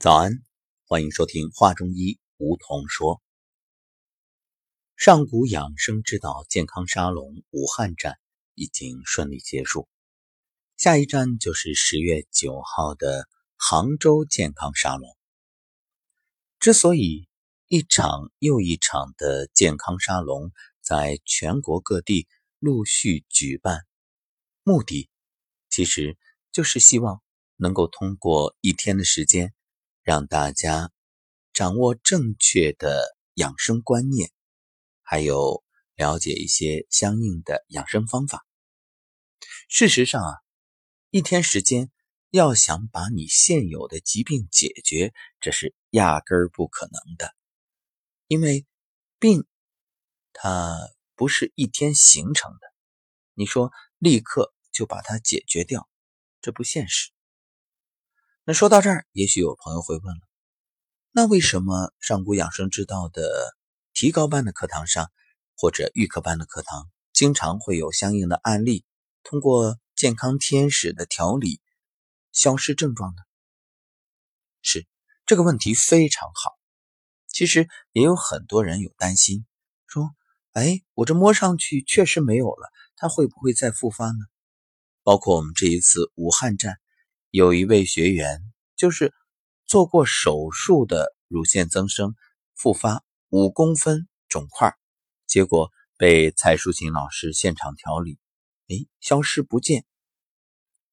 早安，欢迎收听《画中医梧桐说》。上古养生之道健康沙龙武汉站已经顺利结束，下一站就是十月九号的杭州健康沙龙。之所以一场又一场的健康沙龙在全国各地陆续举办，目的其实就是希望能够通过一天的时间。让大家掌握正确的养生观念，还有了解一些相应的养生方法。事实上啊，一天时间要想把你现有的疾病解决，这是压根儿不可能的。因为病它不是一天形成的，你说立刻就把它解决掉，这不现实。那说到这儿，也许有朋友会问了：那为什么上古养生之道的提高班的课堂上，或者预科班的课堂，经常会有相应的案例，通过健康天使的调理消失症状呢？是这个问题非常好。其实也有很多人有担心，说：哎，我这摸上去确实没有了，它会不会再复发呢？包括我们这一次武汉站。有一位学员就是做过手术的乳腺增生复发五公分肿块，结果被蔡淑琴老师现场调理，哎，消失不见。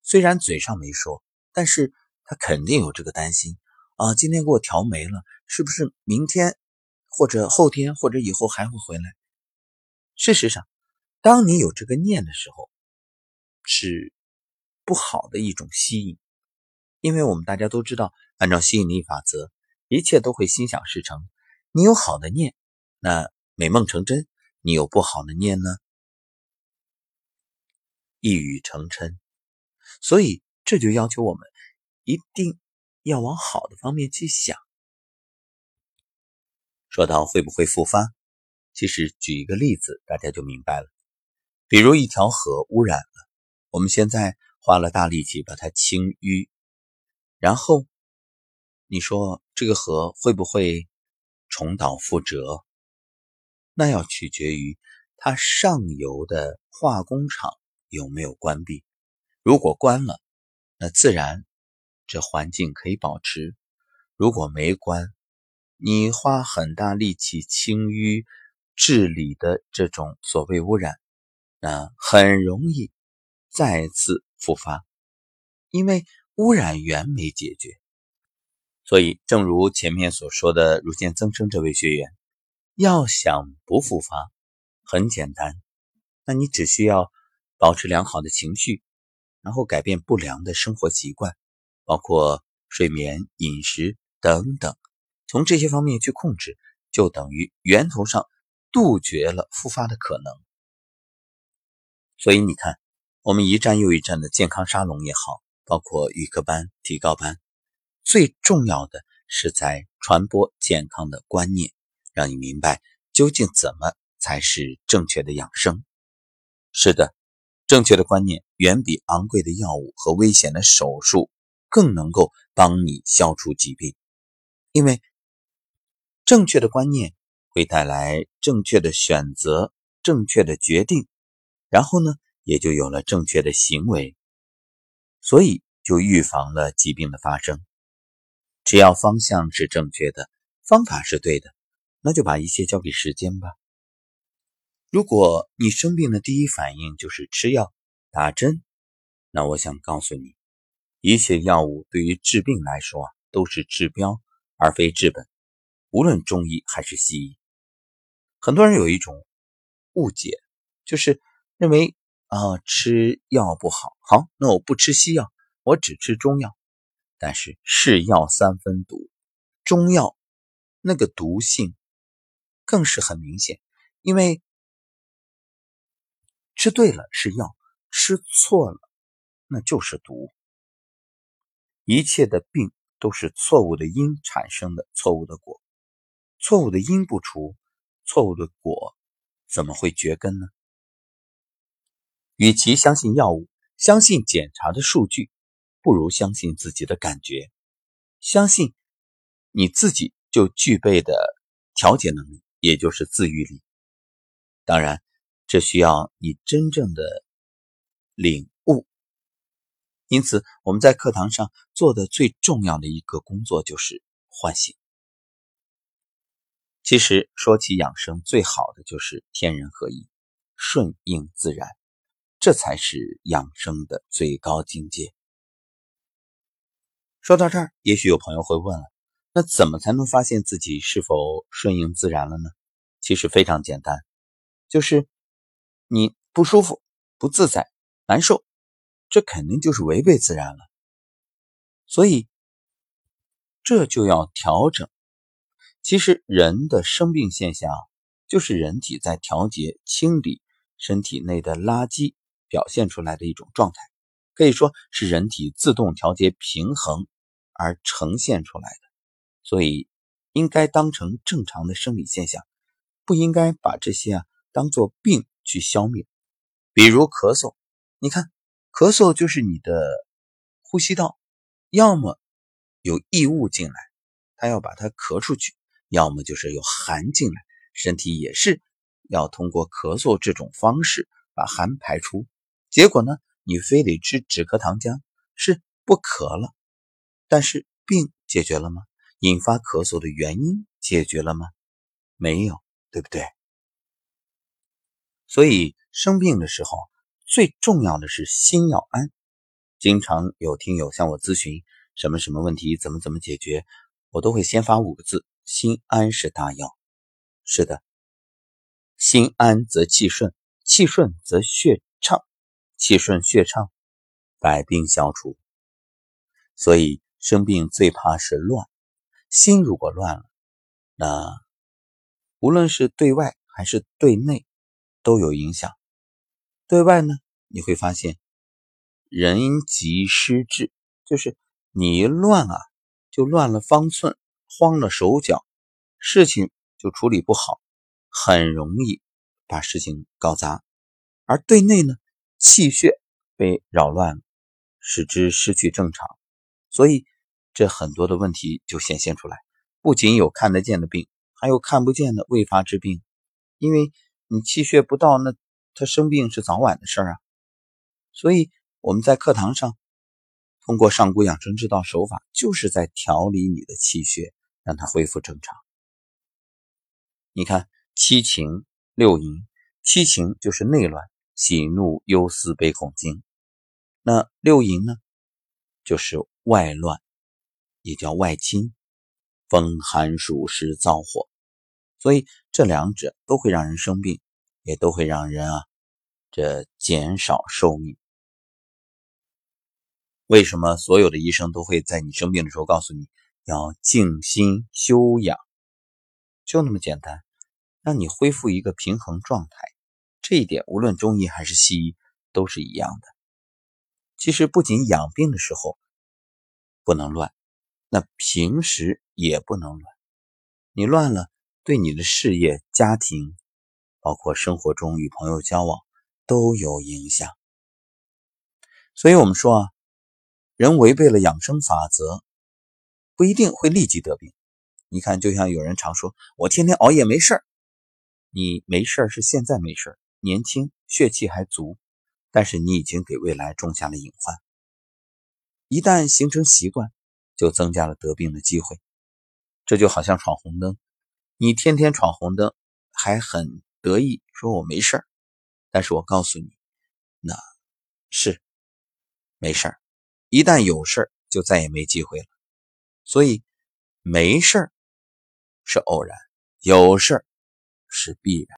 虽然嘴上没说，但是他肯定有这个担心啊。今天给我调没了，是不是明天或者后天或者以后还会回来？事实上，当你有这个念的时候，是不好的一种吸引。因为我们大家都知道，按照吸引力法则，一切都会心想事成。你有好的念，那美梦成真；你有不好的念呢，一语成谶。所以这就要求我们一定要往好的方面去想。说到会不会复发，其实举一个例子，大家就明白了。比如一条河污染了，我们现在花了大力气把它清淤。然后，你说这个河会不会重蹈覆辙？那要取决于它上游的化工厂有没有关闭。如果关了，那自然这环境可以保持；如果没关，你花很大力气清淤治理的这种所谓污染，那很容易再次复发，因为。污染源没解决，所以正如前面所说的乳腺增生这位学员，要想不复发，很简单，那你只需要保持良好的情绪，然后改变不良的生活习惯，包括睡眠、饮食等等，从这些方面去控制，就等于源头上杜绝了复发的可能。所以你看，我们一站又一站的健康沙龙也好。包括预科班、提高班，最重要的是在传播健康的观念，让你明白究竟怎么才是正确的养生。是的，正确的观念远比昂贵的药物和危险的手术更能够帮你消除疾病，因为正确的观念会带来正确的选择、正确的决定，然后呢，也就有了正确的行为。所以就预防了疾病的发生。只要方向是正确的，方法是对的，那就把一切交给时间吧。如果你生病的第一反应就是吃药、打针，那我想告诉你，一切药物对于治病来说啊，都是治标而非治本，无论中医还是西医。很多人有一种误解，就是认为。啊，吃药不好，好，那我不吃西药，我只吃中药。但是是药三分毒，中药那个毒性更是很明显，因为吃对了是药，吃错了那就是毒。一切的病都是错误的因产生的错误的果，错误的因不除，错误的果怎么会绝根呢？与其相信药物，相信检查的数据，不如相信自己的感觉，相信你自己就具备的调节能力，也就是自愈力。当然，这需要你真正的领悟。因此，我们在课堂上做的最重要的一个工作就是唤醒。其实说起养生，最好的就是天人合一，顺应自然，这才是养生的最高境界。说到这儿，也许有朋友会问了：那怎么才能发现自己是否顺应自然了呢？其实非常简单，就是你不舒服、不自在、难受，这肯定就是违背自然了。所以这就要调整。其实人的生病现象，就是人体在调节、清理身体内的垃圾表现出来的一种状态，可以说是人体自动调节平衡而呈现出来的，所以应该当成正常的生理现象，不应该把这些啊当做病去消灭。比如咳嗽，你看，咳嗽就是你的呼吸道要么有异物进来，它要把它咳出去。要么就是有寒进来，身体也是要通过咳嗽这种方式把寒排出。结果呢，你非得吃止咳糖浆，是不咳了，但是病解决了吗？引发咳嗽的原因解决了吗？没有，对不对？所以生病的时候，最重要的是心要安。经常有听友向我咨询什么什么问题，怎么怎么解决，我都会先发五个字。心安是大药，是的，心安则气顺，气顺则血畅，气顺血畅，百病消除。所以生病最怕是乱，心如果乱了，那无论是对外还是对内都有影响。对外呢，你会发现人急失志，就是你一乱啊，就乱了方寸。慌了手脚，事情就处理不好，很容易把事情搞砸。而对内呢，气血被扰乱，使之失去正常，所以这很多的问题就显现出来。不仅有看得见的病，还有看不见的未发之病。因为你气血不到，那他生病是早晚的事儿啊。所以我们在课堂上通过上古养生之道手法，就是在调理你的气血。让它恢复正常。你看七情六淫，七情就是内乱，喜怒忧思悲恐惊；那六淫呢，就是外乱，也叫外侵，风寒暑湿燥火。所以这两者都会让人生病，也都会让人啊，这减少寿命。为什么所有的医生都会在你生病的时候告诉你？要静心修养，就那么简单，让你恢复一个平衡状态。这一点，无论中医还是西医都是一样的。其实，不仅养病的时候不能乱，那平时也不能乱。你乱了，对你的事业、家庭，包括生活中与朋友交往都有影响。所以我们说啊，人违背了养生法则。不一定会立即得病。你看，就像有人常说：“我天天熬夜没事儿。”你没事儿是现在没事儿，年轻血气还足，但是你已经给未来种下了隐患。一旦形成习惯，就增加了得病的机会。这就好像闯红灯，你天天闯红灯还很得意，说我没事儿，但是我告诉你，那是没事儿。一旦有事儿，就再也没机会了。所以，没事儿是偶然，有事儿是必然。